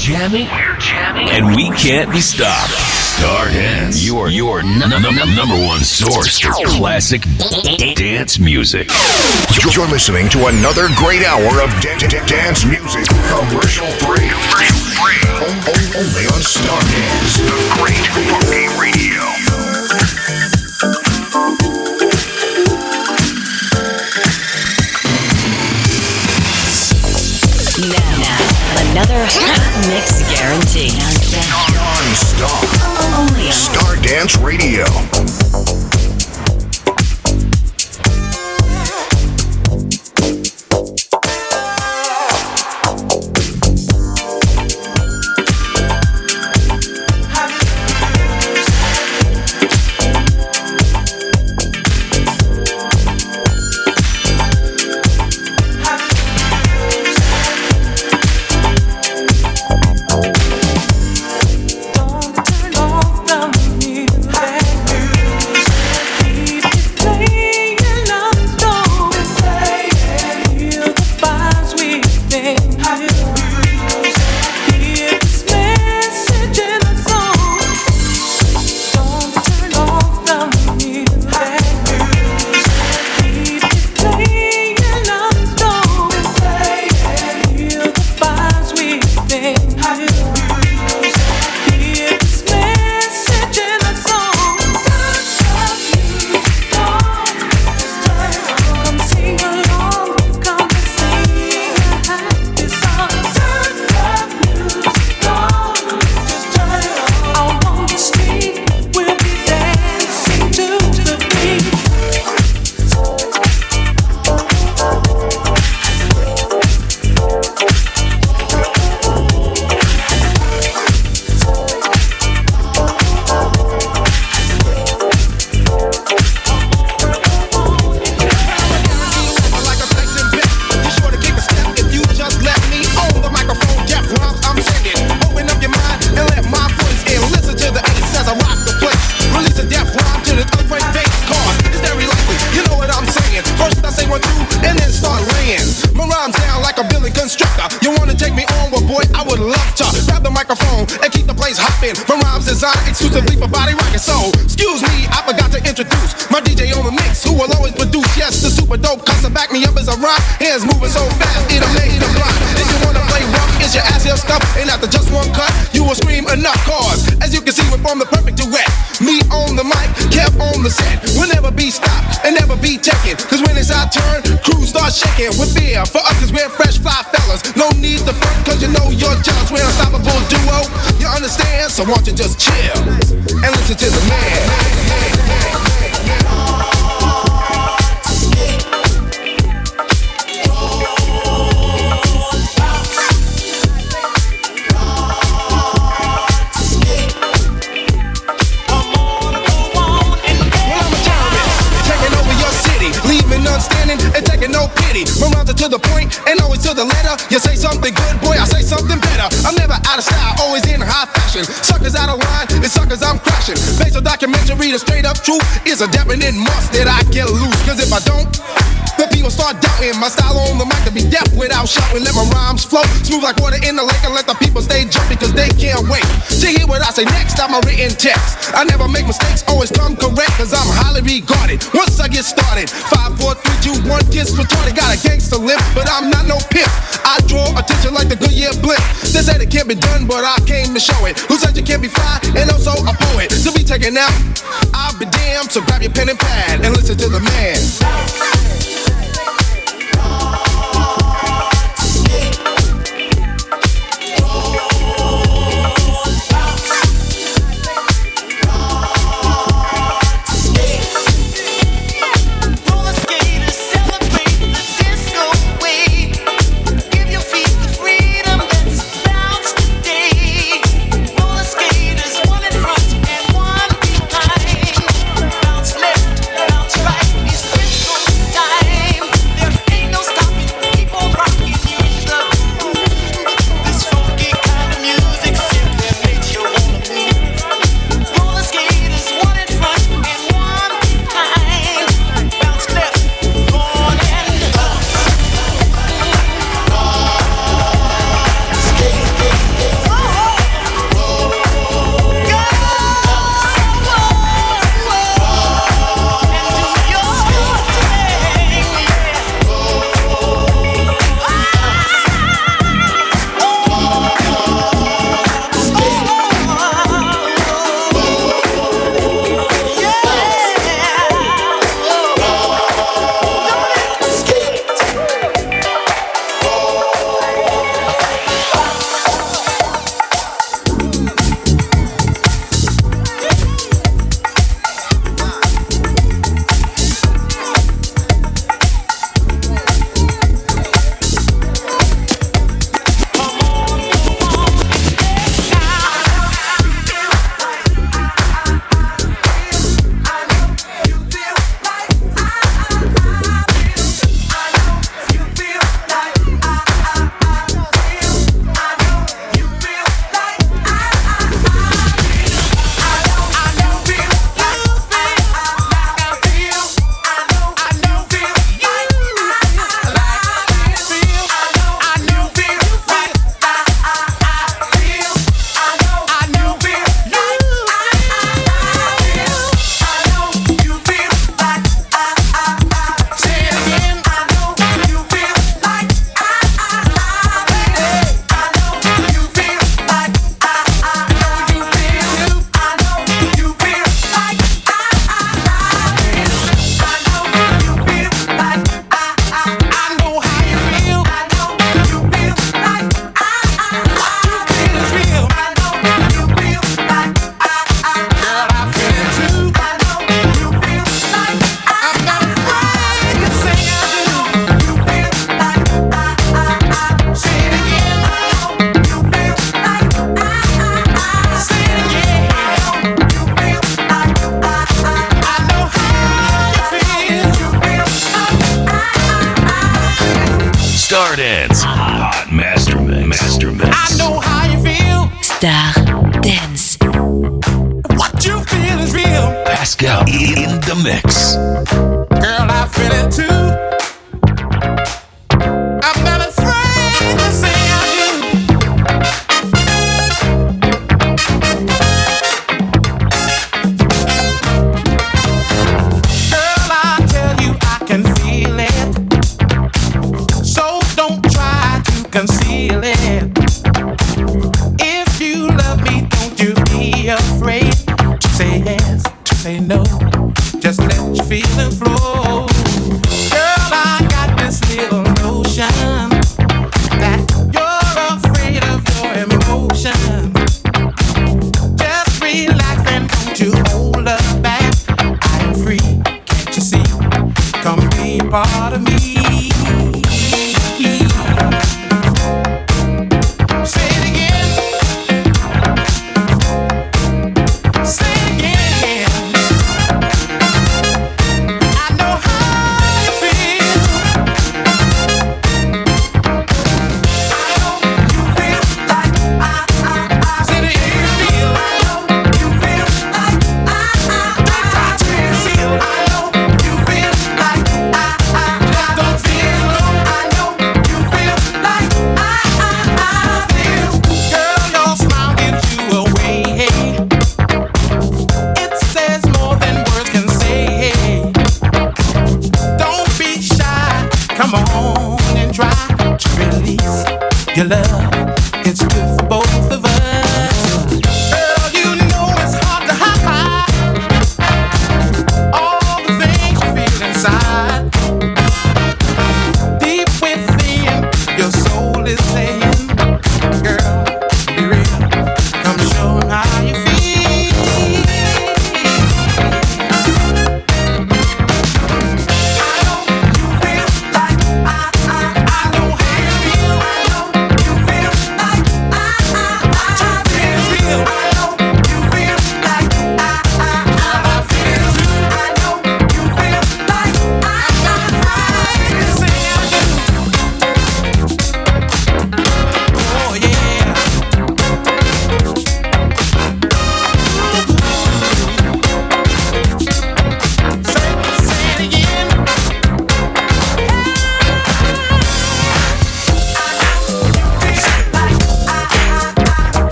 jamming, we're jamming, and we can't be stopped. Stardance, your your n- n- n- number one source for classic dance music. You're listening to another great hour of da- da- dance music, commercial free, commercial free, O- o- only on Stardance, the great funky radio. Now, another hot mix guarantee. Non-stop. Only on Stardance Radio. Smooth like water in the lake and let the people stay jumping cause they can't wait to hear what I say next. I'm a written text. I never make mistakes, always come correct cause I'm highly regarded. Once I get started, five, four, three, two, one, gets retarded. Got a gangster lip, but I'm not no pimp. I draw attention like the Goodyear blimp. They said it can't be done, but I came to show it. Who said you can't be fly and also a poet? To be taken out, I'll be damned. So grab your pen and pad and listen to the man.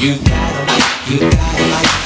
You gotta like, you gotta like.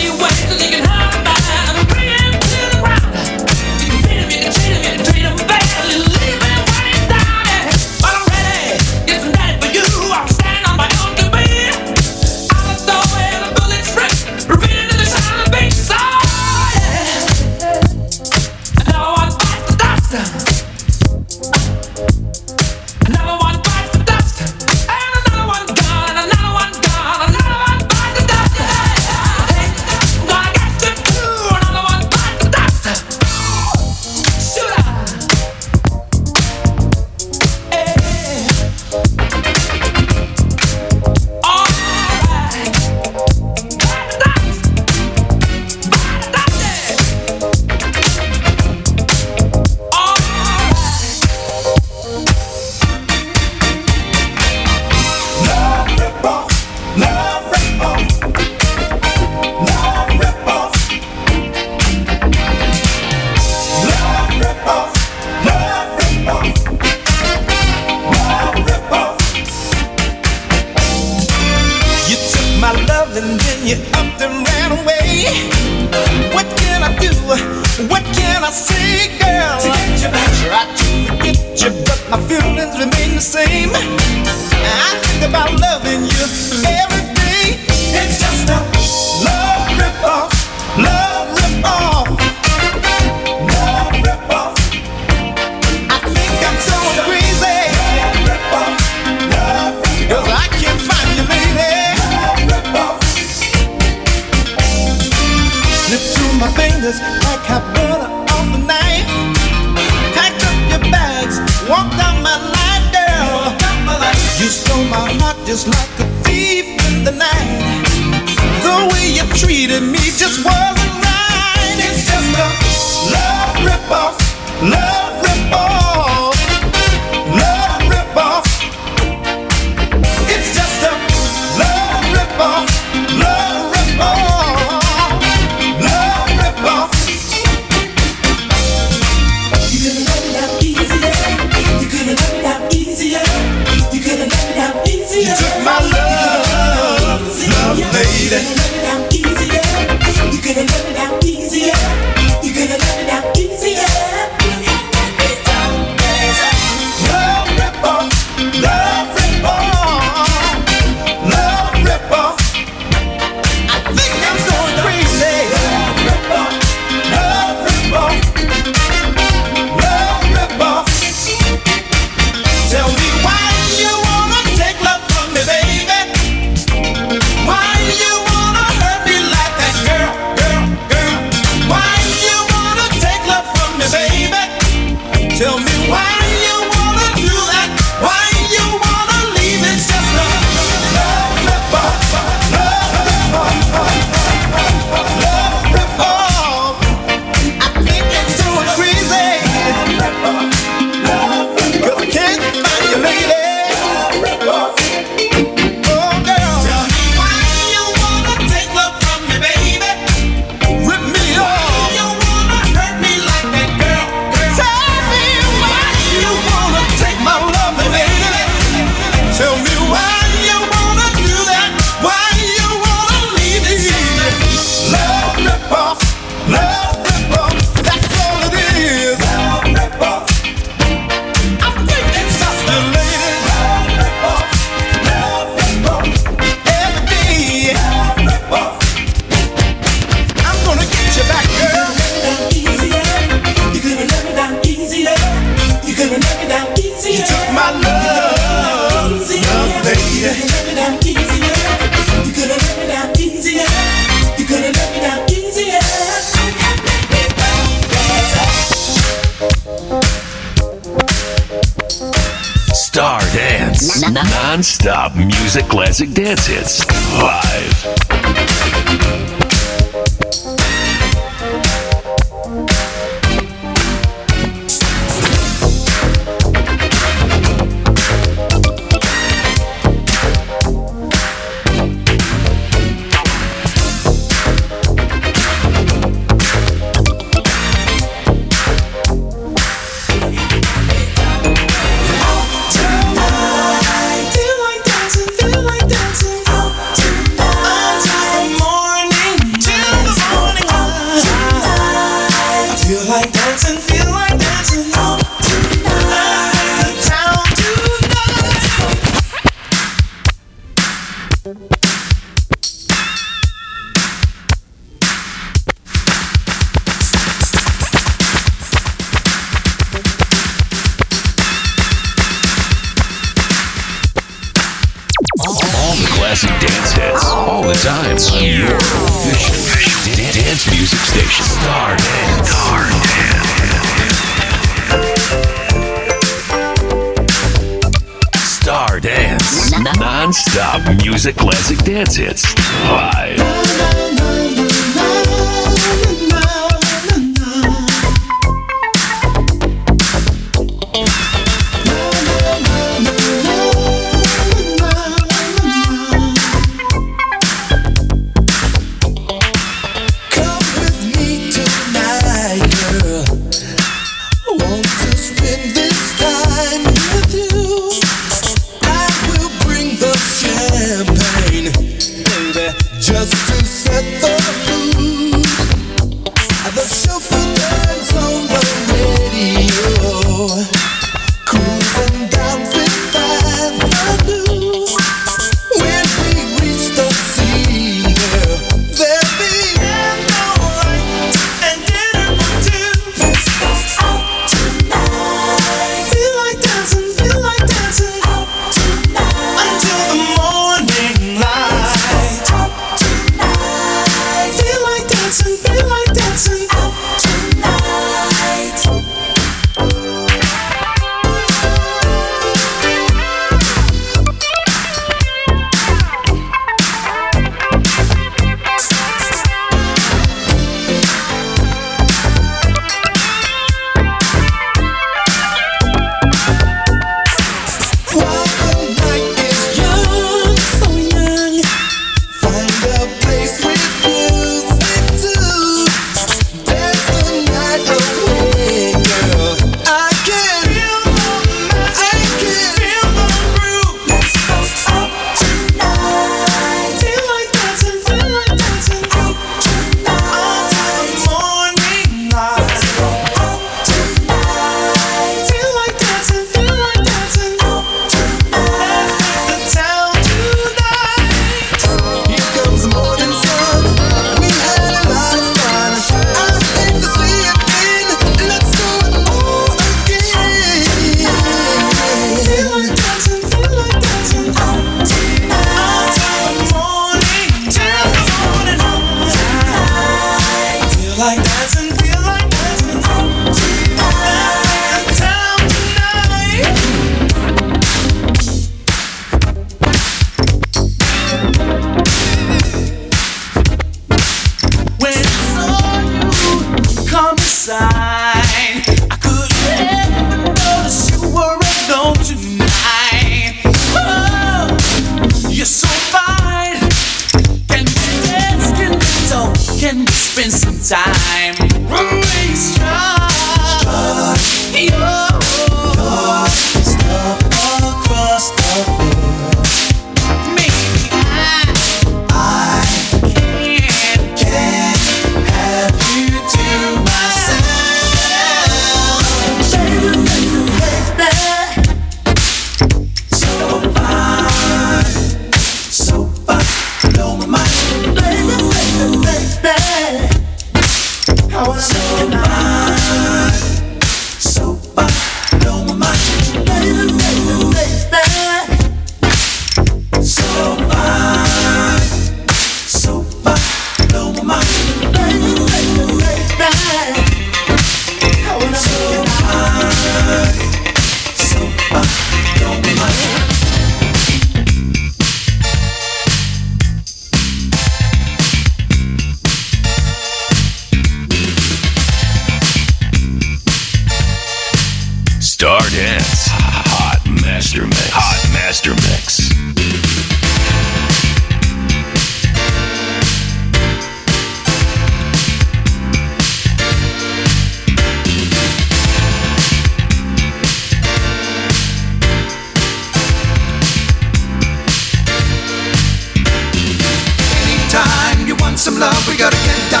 Ways that you can hide a just like non-stop music classic dance hits live. Stardance. Non-stop music classic dance hits. Live.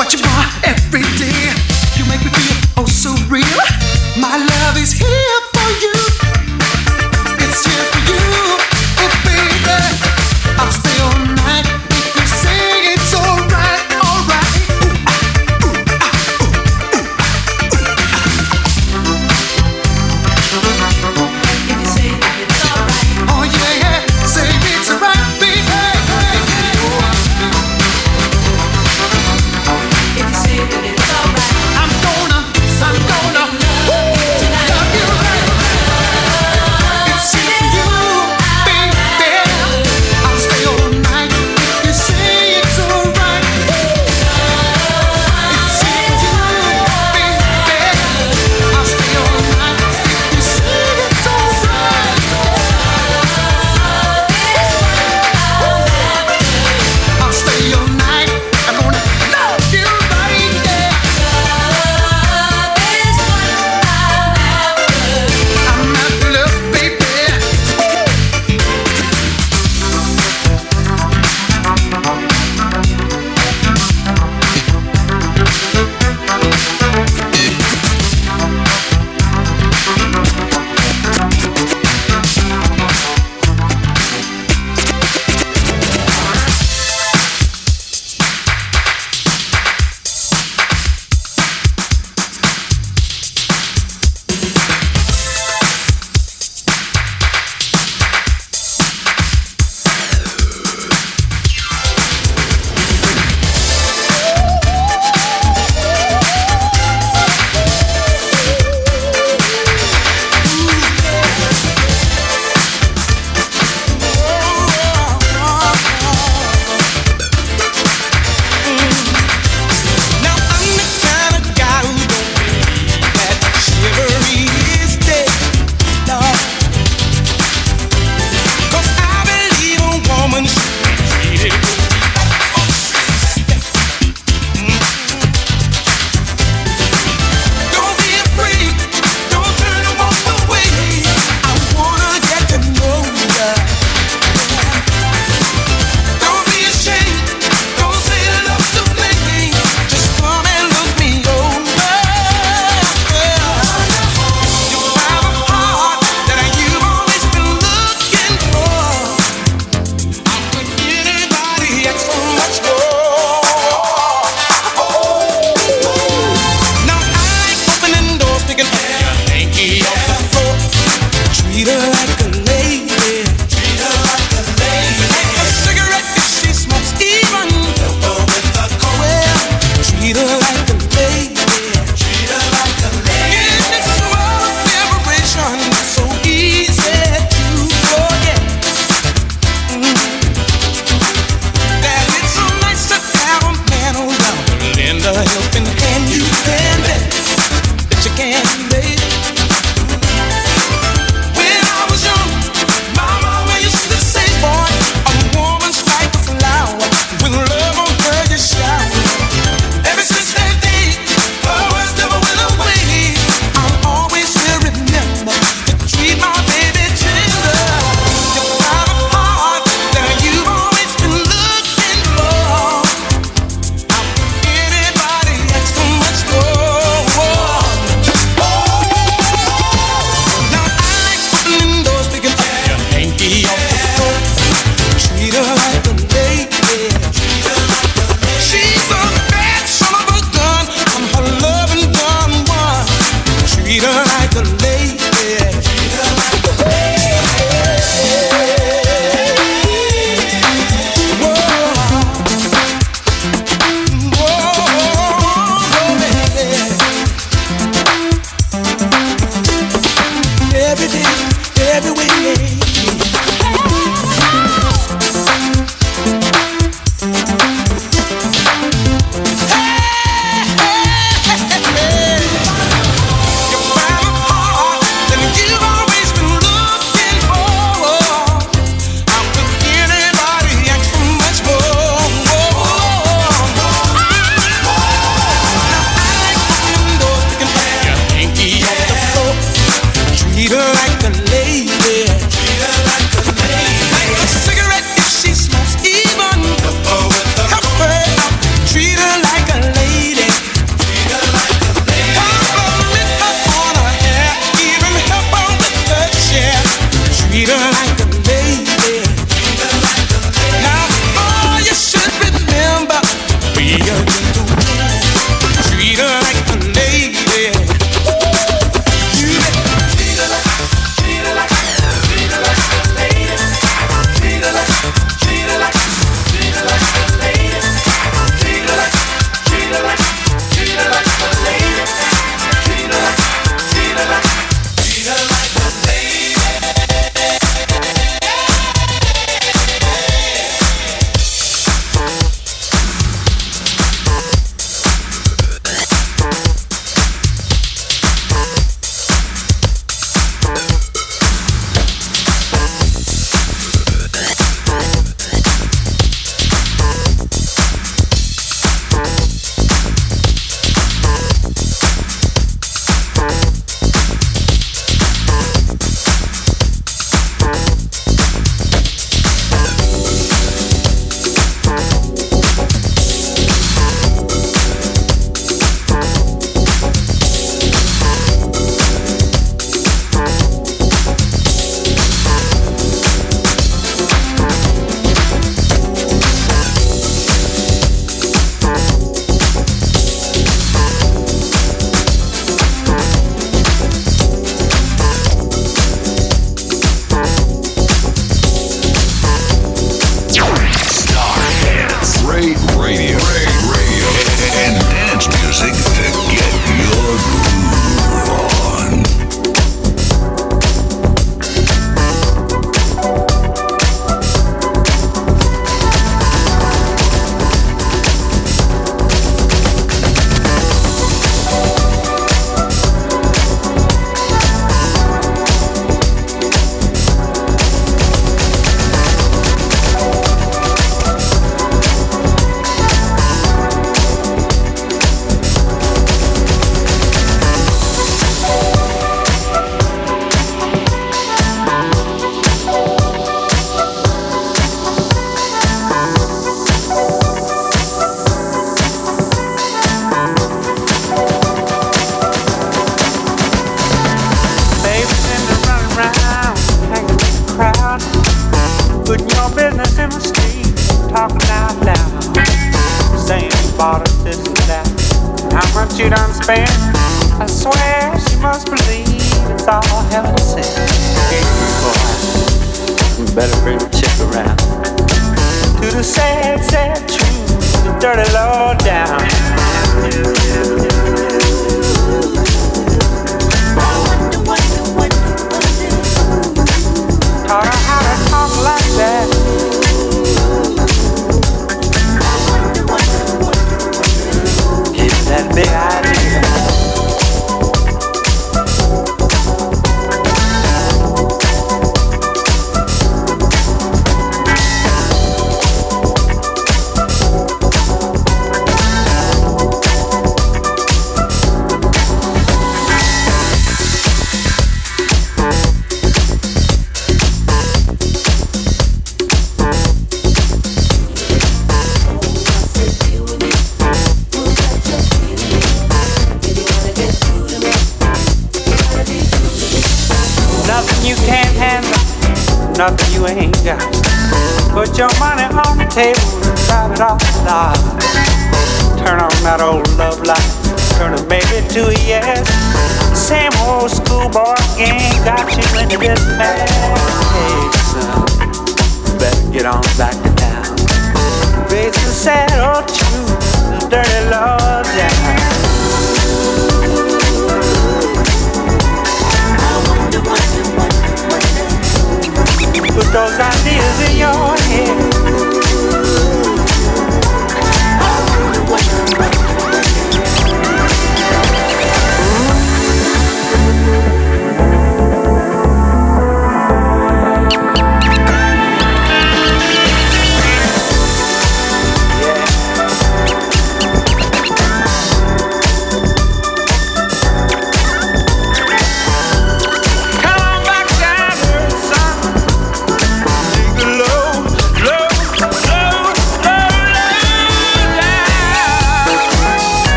Want you more every day.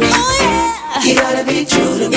to me. Oh, yeah. You gotta be true to me.